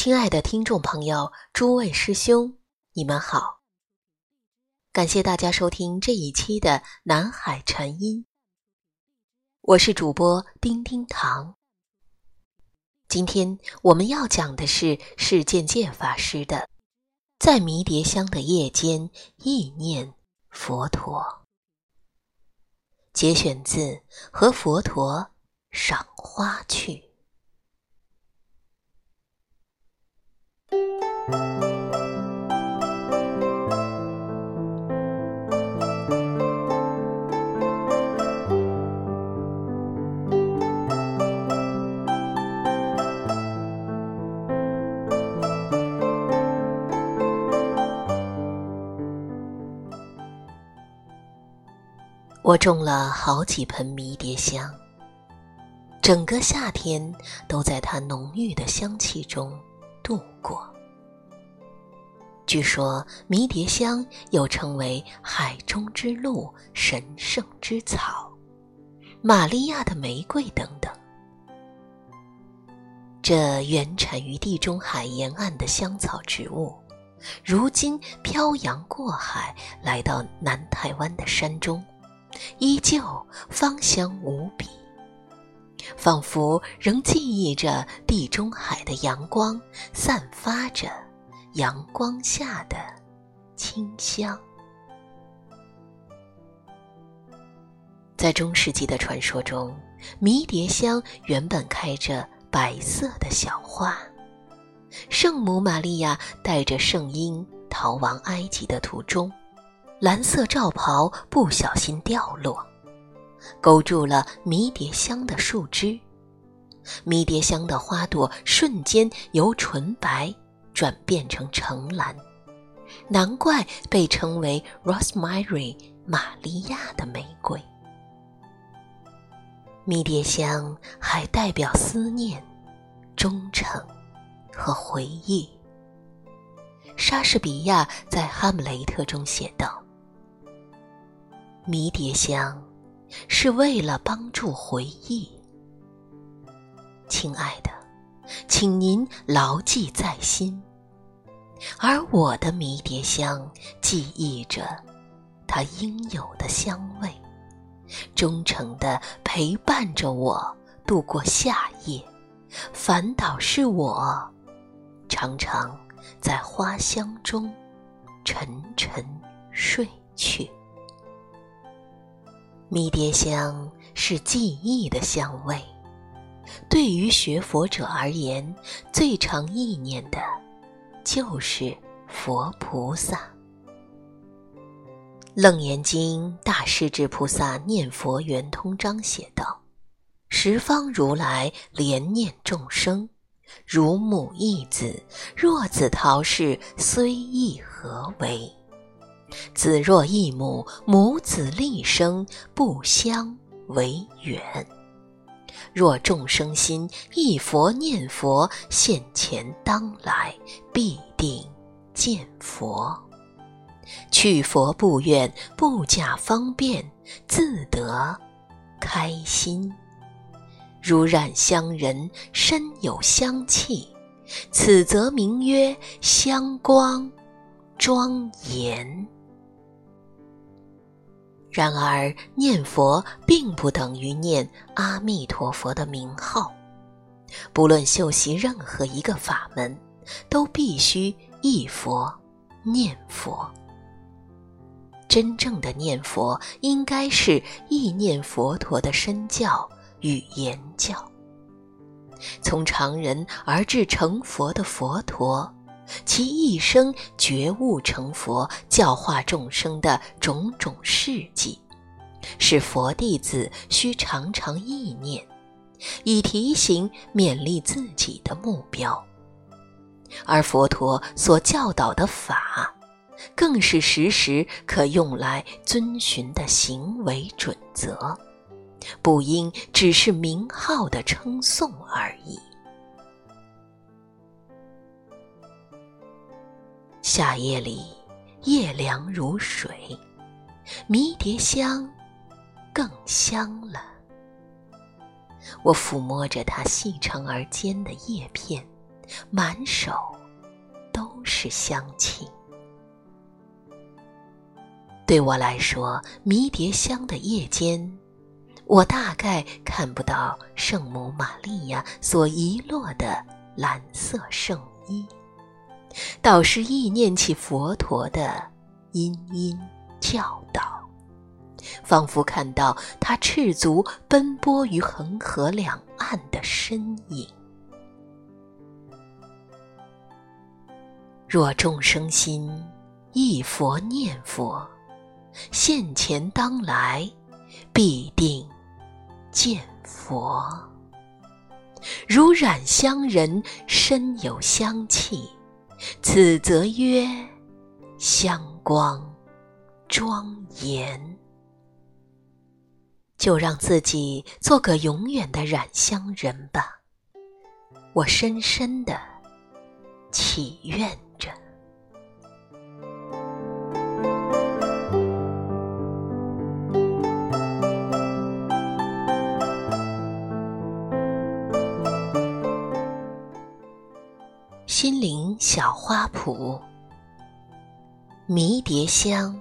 亲爱的听众朋友，诸位师兄，你们好！感谢大家收听这一期的南海禅音，我是主播丁丁糖。今天我们要讲的是释见戒法师的《在迷迭香的夜间意念佛陀》，节选自《和佛陀赏花去》。我种了好几盆迷迭香，整个夏天都在它浓郁的香气中度过。据说迷迭香又称为海中之露、神圣之草、玛利亚的玫瑰等等。这原产于地中海沿岸的香草植物，如今漂洋过海来到南台湾的山中。依旧芳香无比，仿佛仍记忆着地中海的阳光，散发着阳光下的清香。在中世纪的传说中，迷迭香原本开着白色的小花。圣母玛利亚带着圣婴逃亡埃及的途中。蓝色罩袍不小心掉落，勾住了迷迭香的树枝。迷迭香的花朵瞬间由纯白转变成橙蓝，难怪被称为 Rosemary 玛利亚的玫瑰。迷迭香还代表思念、忠诚和回忆。莎士比亚在《哈姆雷特》中写道。迷迭香，是为了帮助回忆。亲爱的，请您牢记在心。而我的迷迭香记忆着它应有的香味，忠诚地陪伴着我度过夏夜。反倒是我，常常在花香中沉沉睡去。迷迭香是记忆的香味，对于学佛者而言，最常意念的，就是佛菩萨。《楞严经》大势至菩萨念佛圆通章写道：“十方如来怜念众生，如母忆子，若子逃世，虽亦何为？”子若异母，母子立生，不相为远。若众生心忆佛念佛，现前当来必定见佛。去佛不远，不假方便，自得开心。如染香人身有香气，此则名曰香光庄严。然而，念佛并不等于念阿弥陀佛的名号。不论修习任何一个法门，都必须忆佛、念佛。真正的念佛，应该是意念佛陀的身教与言教。从常人而至成佛的佛陀。其一生觉悟成佛、教化众生的种种事迹，是佛弟子需常常意念，以提醒、勉励自己的目标。而佛陀所教导的法，更是时时可用来遵循的行为准则，不应只是名号的称颂而已。夏夜里，夜凉如水，迷迭香更香了。我抚摸着它细长而尖的叶片，满手都是香气。对我来说，迷迭香的夜间，我大概看不到圣母玛利亚所遗落的蓝色圣衣，倒是忆念起佛陀的殷殷教导，仿佛看到他赤足奔波于恒河两岸的身影。若众生心忆佛念佛。现前当来，必定见佛。如染香人身有香气，此则曰香光庄严。就让自己做个永远的染香人吧，我深深的祈愿着。心灵小花圃，迷迭香，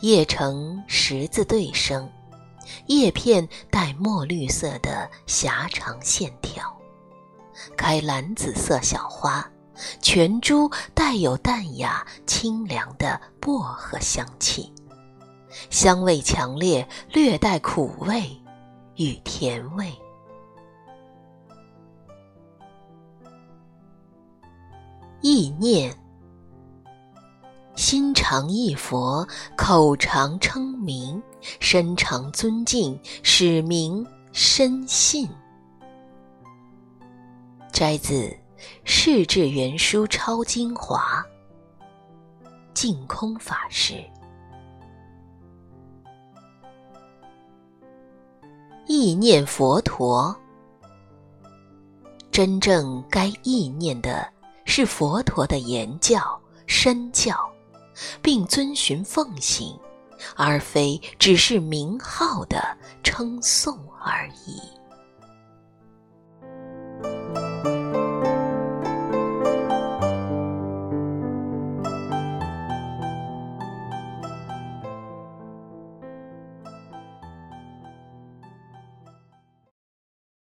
叶呈十字对生，叶片带墨绿色的狭长线条，开蓝紫色小花，全株带有淡雅清凉的薄荷香气，香味强烈，略带苦味与甜味。意念，心常忆佛，口常称名，身常尊敬，使名深信。摘自《世智原书超精华》，净空法师。意念佛陀，真正该意念的。是佛陀的言教身教，并遵循奉行，而非只是名号的称颂而已。